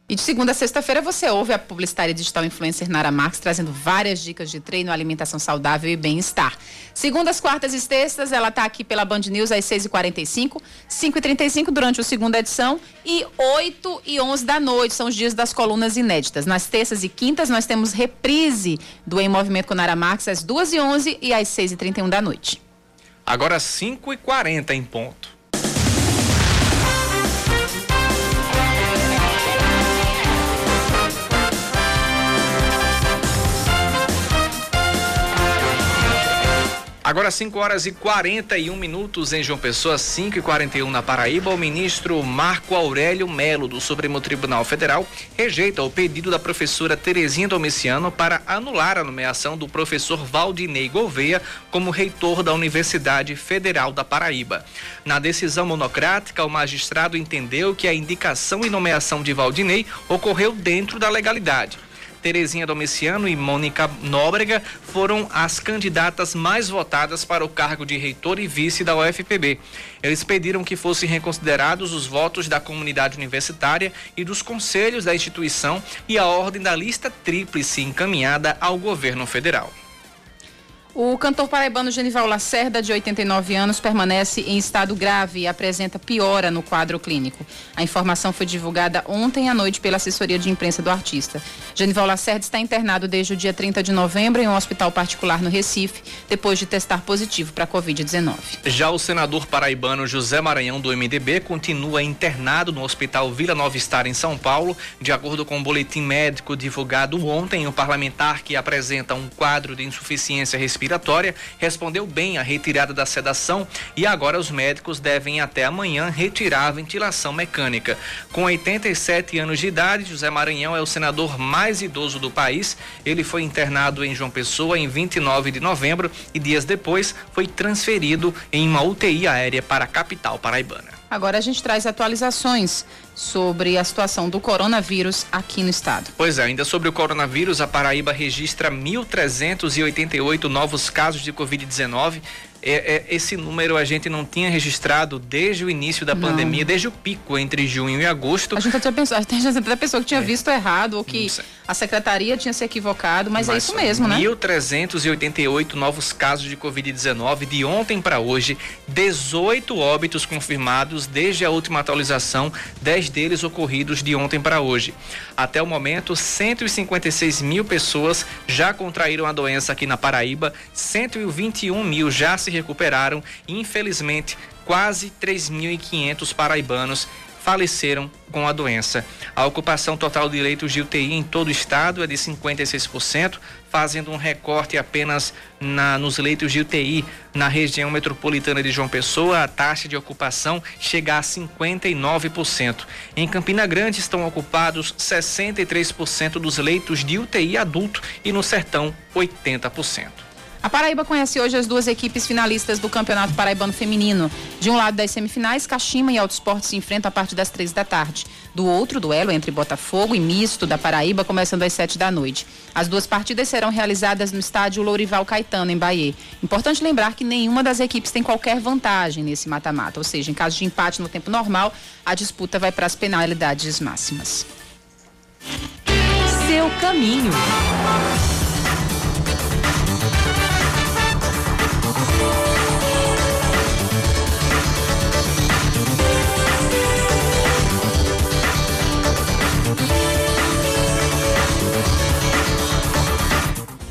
E de segunda a sexta-feira você ouve a publicitária digital influencer Nara Marques trazendo várias dicas de treino, alimentação saudável e bem-estar. Segundas, quartas e sextas, ela está aqui pela Band News às 6h45, 5h35 durante a segunda edição e 8 e 11 da noite são os dias das colunas inéditas. Nas terças e quintas nós temos reprise do Em Movimento com Nara Marques às 2h11 e às 6h31 da noite. Agora 5h40 em ponto. Agora 5 horas e 41 minutos em João Pessoa, 5 e 41 na Paraíba. O ministro Marco Aurélio Melo, do Supremo Tribunal Federal, rejeita o pedido da professora Terezinha Domiciano para anular a nomeação do professor Valdinei Gouveia como reitor da Universidade Federal da Paraíba. Na decisão monocrática, o magistrado entendeu que a indicação e nomeação de Valdinei ocorreu dentro da legalidade. Terezinha Domiciano e Mônica Nóbrega foram as candidatas mais votadas para o cargo de reitor e vice da UFPB. Eles pediram que fossem reconsiderados os votos da comunidade universitária e dos conselhos da instituição e a ordem da lista tríplice encaminhada ao governo federal. O cantor paraibano Genival Lacerda, de 89 anos, permanece em estado grave e apresenta piora no quadro clínico. A informação foi divulgada ontem à noite pela assessoria de imprensa do artista. Genival Lacerda está internado desde o dia 30 de novembro em um hospital particular no Recife, depois de testar positivo para a Covid-19. Já o senador paraibano José Maranhão, do MDB, continua internado no Hospital Vila Nova Estar, em São Paulo. De acordo com o um boletim médico divulgado ontem, o parlamentar que apresenta um quadro de insuficiência respiratória respiratória, respondeu bem à retirada da sedação e agora os médicos devem até amanhã retirar a ventilação mecânica. Com 87 anos de idade, José Maranhão é o senador mais idoso do país. Ele foi internado em João Pessoa em 29 de novembro e dias depois foi transferido em uma UTI aérea para a capital paraibana. Agora a gente traz atualizações sobre a situação do coronavírus aqui no estado. Pois é, ainda sobre o coronavírus, a Paraíba registra 1.388 novos casos de Covid-19 é, é, esse número a gente não tinha registrado desde o início da não. pandemia, desde o pico entre junho e agosto. A gente até pensou, até pessoa que tinha é. visto errado ou que a secretaria tinha se equivocado, mas, é mas é isso mesmo, 1. né? 1.388 novos casos de Covid-19 de ontem para hoje, 18 óbitos confirmados desde a última atualização, 10 deles ocorridos de ontem para hoje. Até o momento, 156 mil pessoas já contraíram a doença aqui na Paraíba, 121 mil já se se recuperaram. Infelizmente, quase 3.500 paraibanos faleceram com a doença. A ocupação total de leitos de UTI em todo o estado é de 56%, fazendo um recorte apenas na, nos leitos de UTI na região metropolitana de João Pessoa, a taxa de ocupação chega a 59%. Em Campina Grande estão ocupados 63% dos leitos de UTI adulto e no Sertão 80%. A Paraíba conhece hoje as duas equipes finalistas do Campeonato Paraibano Feminino. De um lado das semifinais, Caxima e Alto Esporte se enfrentam a partir das três da tarde. Do outro, duelo entre Botafogo e Misto da Paraíba, começando às sete da noite. As duas partidas serão realizadas no estádio Lourival Caetano, em Bahia. Importante lembrar que nenhuma das equipes tem qualquer vantagem nesse mata-mata, ou seja, em caso de empate no tempo normal, a disputa vai para as penalidades máximas. Seu caminho.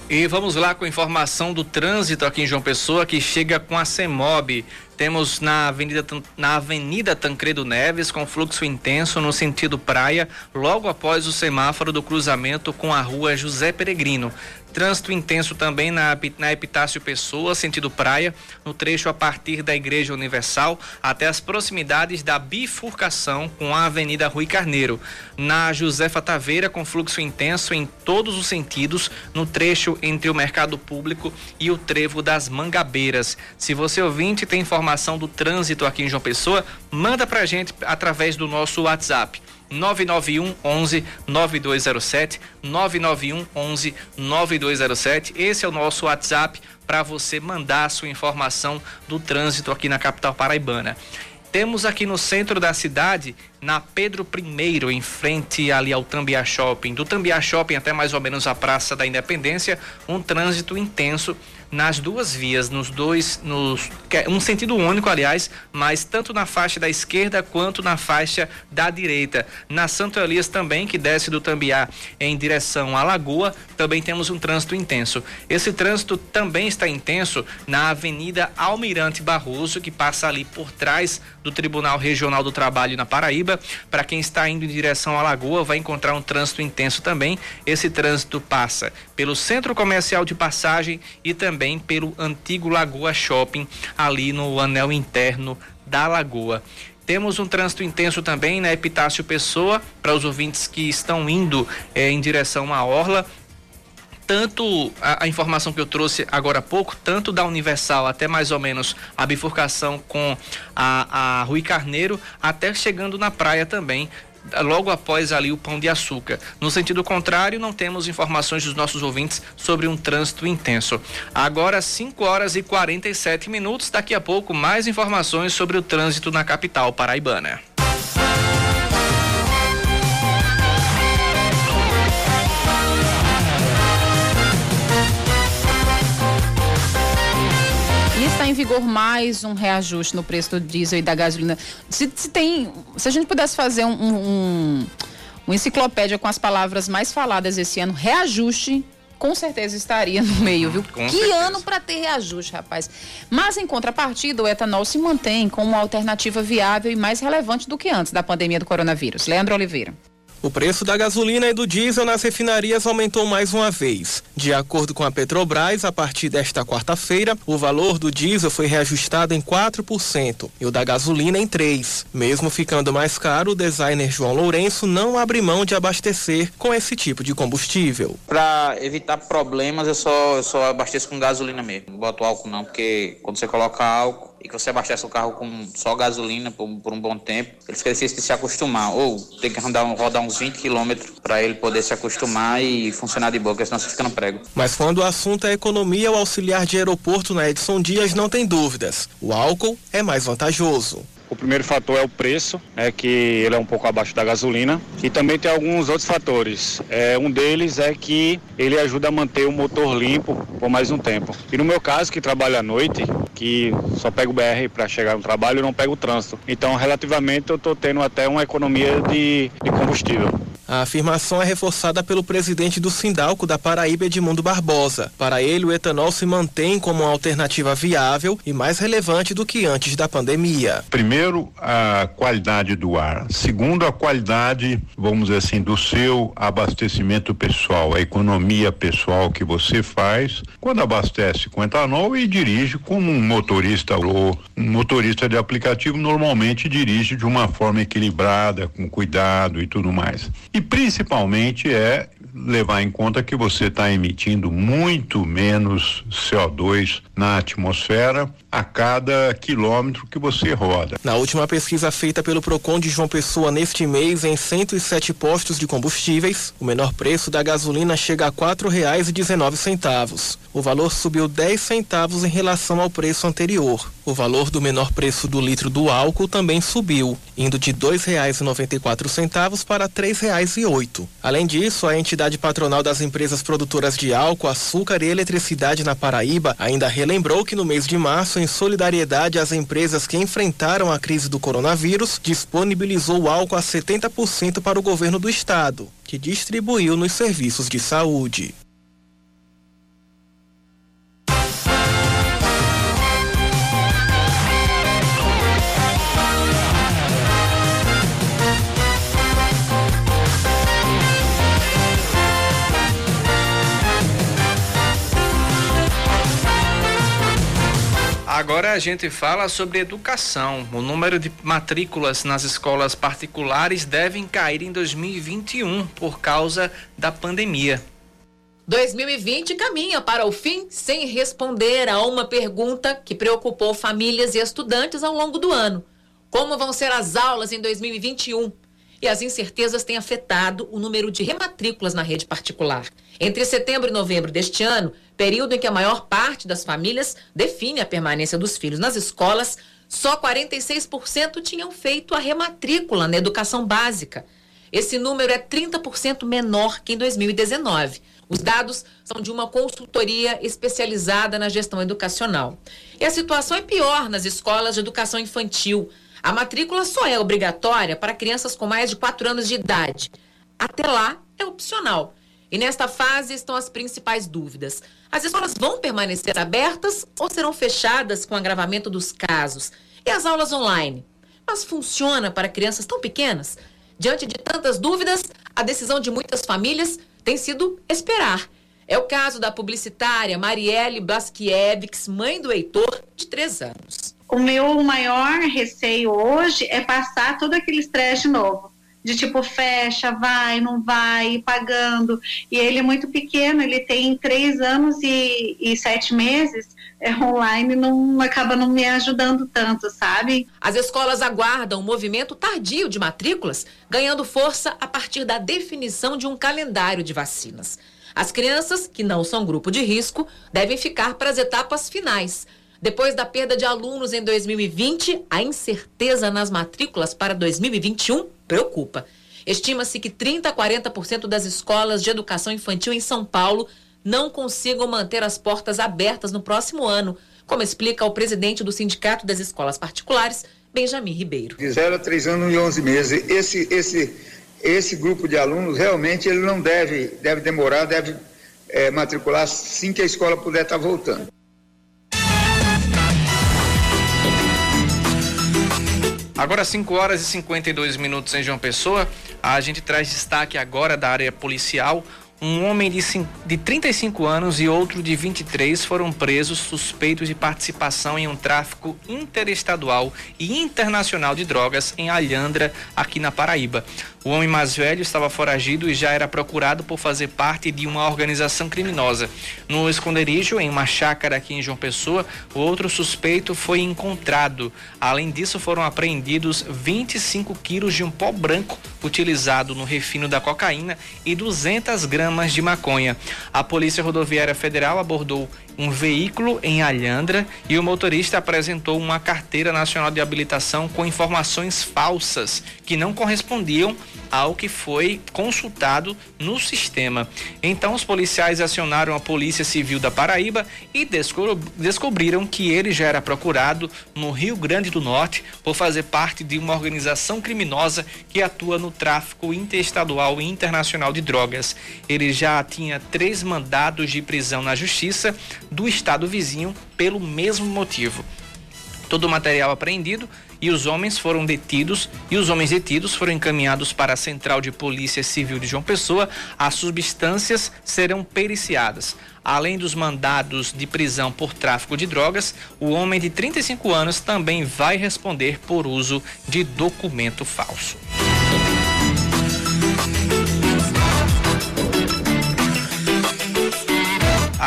E vamos lá com a informação do trânsito aqui em João Pessoa, que chega com a CEMOB. Temos na Avenida, na Avenida Tancredo Neves, com fluxo intenso no sentido praia, logo após o semáforo do cruzamento com a rua José Peregrino. Trânsito intenso também na, na Epitácio Pessoa, sentido praia, no trecho a partir da Igreja Universal até as proximidades da bifurcação com a Avenida Rui Carneiro. Na Josefa Taveira, com fluxo intenso em todos os sentidos, no trecho entre o Mercado Público e o Trevo das Mangabeiras. Se você ouvinte tem informação do trânsito aqui em João Pessoa, manda pra gente através do nosso WhatsApp 991 11 9207 991 11 9207. Esse é o nosso WhatsApp para você mandar a sua informação do trânsito aqui na capital paraibana. Temos aqui no centro da cidade, na Pedro I, em frente ali ao Tambiá Shopping, do Tambiá Shopping até mais ou menos a Praça da Independência, um trânsito intenso nas duas vias, nos dois, nos é um sentido único, aliás, mas tanto na faixa da esquerda quanto na faixa da direita. Na Santo Elias também, que desce do Tambiá em direção à Lagoa, também temos um trânsito intenso. Esse trânsito também está intenso na Avenida Almirante Barroso, que passa ali por trás do Tribunal Regional do Trabalho na Paraíba. Para quem está indo em direção à Lagoa, vai encontrar um trânsito intenso também. Esse trânsito passa pelo Centro Comercial de Passagem e também também pelo antigo Lagoa Shopping, ali no anel interno da Lagoa. Temos um trânsito intenso também na Epitácio Pessoa, para os ouvintes que estão indo eh, em direção à Orla. Tanto a, a, informação que eu trouxe agora há pouco, tanto da Universal até mais ou menos a bifurcação com a, a Rui Carneiro, até chegando na praia também, logo após ali o Pão de Açúcar. No sentido contrário, não temos informações dos nossos ouvintes sobre um trânsito intenso. Agora, 5 horas e 47 minutos. Daqui a pouco, mais informações sobre o trânsito na capital paraibana. Em vigor mais um reajuste no preço do diesel e da gasolina. Se, se tem, se a gente pudesse fazer um, um, um enciclopédia com as palavras mais faladas esse ano, reajuste com certeza estaria no meio, viu? Com que certeza. ano para ter reajuste, rapaz. Mas em contrapartida, o etanol se mantém como uma alternativa viável e mais relevante do que antes da pandemia do coronavírus. Leandro Oliveira. O preço da gasolina e do diesel nas refinarias aumentou mais uma vez. De acordo com a Petrobras, a partir desta quarta-feira, o valor do diesel foi reajustado em 4% e o da gasolina em 3%. Mesmo ficando mais caro, o designer João Lourenço não abre mão de abastecer com esse tipo de combustível. Para evitar problemas, eu só, eu só abasteço com gasolina mesmo. Não boto álcool não, porque quando você coloca álcool, e que você abastece o carro com só gasolina por, por um bom tempo, ele difícil de se acostumar. Ou tem que rodar, rodar uns 20 quilômetros para ele poder se acostumar e funcionar de boa, porque senão você fica no prego. Mas quando o assunto é economia, o auxiliar de aeroporto na Edson Dias não tem dúvidas. O álcool é mais vantajoso. O primeiro fator é o preço, é que ele é um pouco abaixo da gasolina. E também tem alguns outros fatores. É, um deles é que ele ajuda a manter o motor limpo por mais um tempo. E no meu caso, que trabalho à noite, que só pego o BR para chegar no trabalho, eu não pego o trânsito. Então, relativamente, eu estou tendo até uma economia de, de combustível. A afirmação é reforçada pelo presidente do Sindalco da Paraíba, Edmundo Barbosa. Para ele, o etanol se mantém como uma alternativa viável e mais relevante do que antes da pandemia. Primeiro, a qualidade do ar. Segundo, a qualidade, vamos dizer assim, do seu abastecimento pessoal, a economia pessoal que você faz quando abastece com etanol e dirige como um motorista ou um motorista de aplicativo normalmente dirige de uma forma equilibrada, com cuidado e tudo mais. E principalmente é levar em conta que você está emitindo muito menos CO2 na atmosfera a cada quilômetro que você roda. Na última pesquisa feita pelo Procon de João Pessoa neste mês, em 107 postos de combustíveis, o menor preço da gasolina chega a quatro reais e dezenove centavos. O valor subiu 10 centavos em relação ao preço anterior. O valor do menor preço do litro do álcool também subiu, indo de dois reais e noventa e quatro centavos para três reais e oito. Além disso, a entidade patronal das empresas produtoras de álcool, açúcar e eletricidade na Paraíba ainda relembrou que no mês de março, em solidariedade às empresas que enfrentaram a crise do coronavírus, disponibilizou álcool a 70% para o governo do estado, que distribuiu nos serviços de saúde. Agora a gente fala sobre educação. O número de matrículas nas escolas particulares devem cair em 2021 por causa da pandemia. 2020 caminha para o fim sem responder a uma pergunta que preocupou famílias e estudantes ao longo do ano. Como vão ser as aulas em 2021? E as incertezas têm afetado o número de rematrículas na rede particular. Entre setembro e novembro deste ano, período em que a maior parte das famílias define a permanência dos filhos nas escolas, só 46% tinham feito a rematrícula na educação básica. Esse número é 30% menor que em 2019. Os dados são de uma consultoria especializada na gestão educacional. E a situação é pior nas escolas de educação infantil. A matrícula só é obrigatória para crianças com mais de 4 anos de idade. Até lá, é opcional. E nesta fase estão as principais dúvidas. As escolas vão permanecer abertas ou serão fechadas com agravamento dos casos? E as aulas online? Mas funciona para crianças tão pequenas? Diante de tantas dúvidas, a decisão de muitas famílias tem sido esperar. É o caso da publicitária Marielle Blaskiewicz, mãe do Heitor, de três anos. O meu maior receio hoje é passar todo aquele estresse de novo de tipo fecha, vai, não vai, pagando. E ele é muito pequeno, ele tem três anos e, e sete meses. É online não acaba não me ajudando tanto, sabe? As escolas aguardam um movimento tardio de matrículas, ganhando força a partir da definição de um calendário de vacinas. As crianças, que não são grupo de risco, devem ficar para as etapas finais. Depois da perda de alunos em 2020, a incerteza nas matrículas para 2021 preocupa. Estima-se que 30 a 40% das escolas de educação infantil em São Paulo não consigam manter as portas abertas no próximo ano, como explica o presidente do Sindicato das Escolas Particulares, Benjamin Ribeiro. De 0 a 3 anos e 11 meses. Esse, esse, esse grupo de alunos realmente ele não deve, deve demorar, deve é, matricular assim que a escola puder estar voltando. Agora 5 horas e 52 minutos em João Pessoa. A gente traz destaque agora da área policial. Um homem de, de 35 anos e outro de 23 foram presos suspeitos de participação em um tráfico interestadual e internacional de drogas em Alhandra, aqui na Paraíba. O homem mais velho estava foragido e já era procurado por fazer parte de uma organização criminosa. No esconderijo, em uma chácara aqui em João Pessoa, o outro suspeito foi encontrado. Além disso, foram apreendidos 25 quilos de um pó branco utilizado no refino da cocaína e 200 gramas de maconha. A Polícia Rodoviária Federal abordou um veículo em Alhandra e o motorista apresentou uma carteira nacional de habilitação com informações falsas que não correspondiam ao que foi consultado no sistema. Então, os policiais acionaram a Polícia Civil da Paraíba e descobriram que ele já era procurado no Rio Grande do Norte por fazer parte de uma organização criminosa que atua no tráfico interestadual e internacional de drogas. Ele já tinha três mandados de prisão na Justiça do estado vizinho pelo mesmo motivo. Todo o material apreendido e os homens foram detidos e os homens detidos foram encaminhados para a Central de Polícia Civil de João Pessoa. As substâncias serão periciadas. Além dos mandados de prisão por tráfico de drogas, o homem de 35 anos também vai responder por uso de documento falso.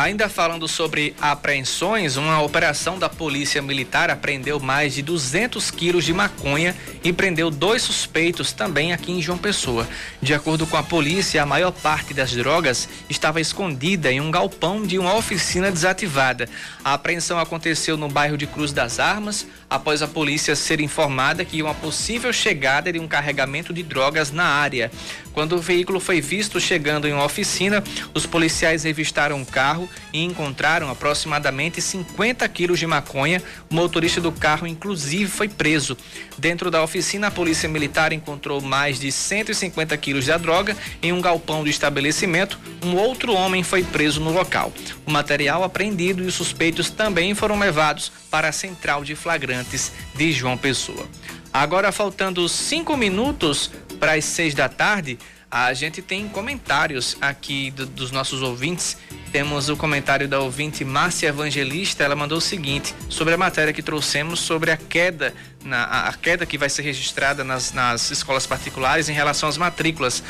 Ainda falando sobre apreensões, uma operação da Polícia Militar apreendeu mais de 200 quilos de maconha e prendeu dois suspeitos também aqui em João Pessoa. De acordo com a polícia, a maior parte das drogas estava escondida em um galpão de uma oficina desativada. A apreensão aconteceu no bairro de Cruz das Armas, após a polícia ser informada que uma possível chegada de um carregamento de drogas na área. Quando o veículo foi visto chegando em uma oficina, os policiais revistaram o carro e encontraram aproximadamente 50 quilos de maconha. O motorista do carro, inclusive, foi preso. Dentro da oficina, a polícia militar encontrou mais de 150 quilos da droga em um galpão do estabelecimento. Um outro homem foi preso no local. O material apreendido e os suspeitos também foram levados para a central de flagrantes de João Pessoa. Agora, faltando cinco minutos para as seis da tarde, a gente tem comentários aqui do, dos nossos ouvintes. Temos o comentário da ouvinte Márcia Evangelista. Ela mandou o seguinte sobre a matéria que trouxemos sobre a queda, na, a queda que vai ser registrada nas, nas escolas particulares em relação às matrículas.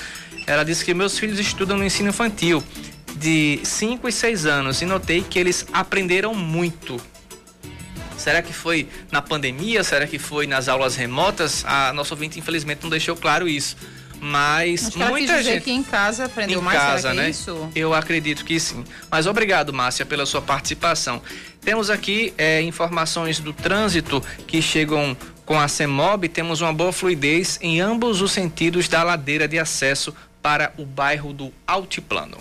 Ela disse que meus filhos estudam no ensino infantil de 5 e 6 anos e notei que eles aprenderam muito Será que foi na pandemia? Será que foi nas aulas remotas? A nossa ouvinte, infelizmente, não deixou claro isso. Mas Acho que muita gente. que em casa aprendeu em mais casa, é né? isso? Eu acredito que sim. Mas obrigado, Márcia, pela sua participação. Temos aqui é, informações do trânsito que chegam com a CEMOB. Temos uma boa fluidez em ambos os sentidos da ladeira de acesso para o bairro do Altiplano.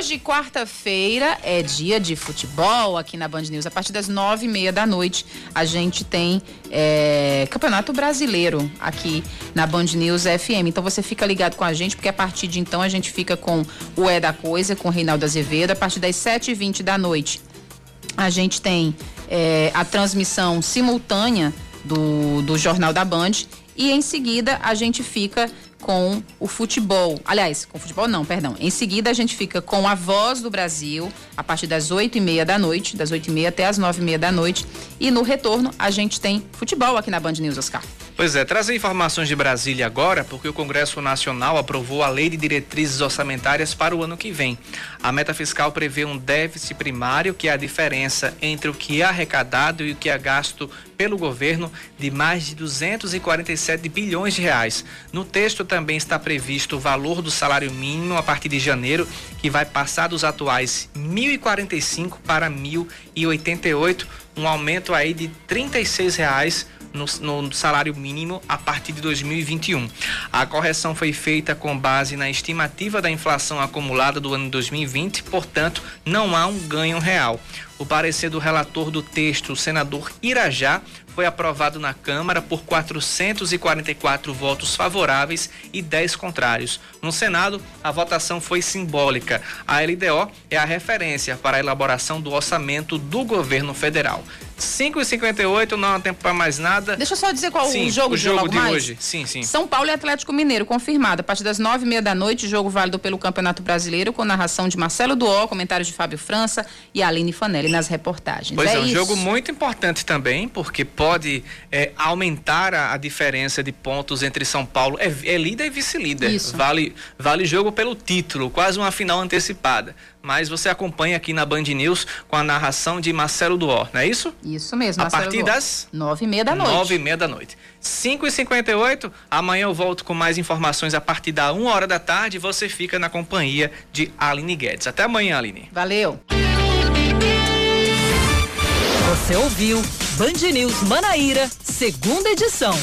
Hoje, quarta-feira, é dia de futebol aqui na Band News. A partir das nove e meia da noite, a gente tem é, Campeonato Brasileiro aqui na Band News FM. Então você fica ligado com a gente, porque a partir de então a gente fica com o É da Coisa, com o Reinaldo Azevedo. A partir das sete e vinte da noite, a gente tem é, a transmissão simultânea do, do Jornal da Band. E em seguida a gente fica com o futebol. Aliás, com o futebol não, perdão. Em seguida a gente fica com a Voz do Brasil, a partir das oito e meia da noite, das oito e meia até as nove e meia da noite. E no retorno a gente tem futebol aqui na Band News, Oscar. Pois é, trazer informações de Brasília agora, porque o Congresso Nacional aprovou a Lei de Diretrizes Orçamentárias para o ano que vem. A meta fiscal prevê um déficit primário, que é a diferença entre o que é arrecadado e o que é gasto pelo governo, de mais de 247 bilhões de reais. No texto também está previsto o valor do salário mínimo a partir de janeiro, que vai passar dos atuais 1.045 para 1.088, um aumento aí de 36 reais no, no, salário mínimo a partir de 2021. A correção foi feita com base na estimativa da inflação acumulada do ano 2020, portanto, não há um ganho real. O parecer do relator do texto, o senador Irajá, foi aprovado na Câmara por 444 votos favoráveis e 10 contrários. No Senado, a votação foi simbólica. A LDO é a referência para a elaboração do orçamento do governo federal. 5 e 58 não há tempo para mais nada. Deixa eu só dizer qual sim, o jogo, o jogo de, de hoje. Sim, sim. São Paulo e Atlético Mineiro, confirmado. A partir das nove e meia da noite, jogo válido pelo Campeonato Brasileiro, com narração de Marcelo Duó, comentários de Fábio França e Aline Fanelli nas reportagens. Pois é, é um isso. jogo muito importante também, porque pode é, aumentar a, a diferença de pontos entre São Paulo. É, é líder e vice-líder. Vale, vale jogo pelo título, quase uma final antecipada. Mas você acompanha aqui na Band News com a narração de Marcelo Duó, não é isso? Isso mesmo. A Marcelo partir Duó. das nove e meia da noite. Nove e meia da noite. 5 e 58 amanhã eu volto com mais informações a partir da uma hora da tarde. Você fica na companhia de Aline Guedes. Até amanhã, Aline. Valeu. Você ouviu Band News Manaíra, segunda edição.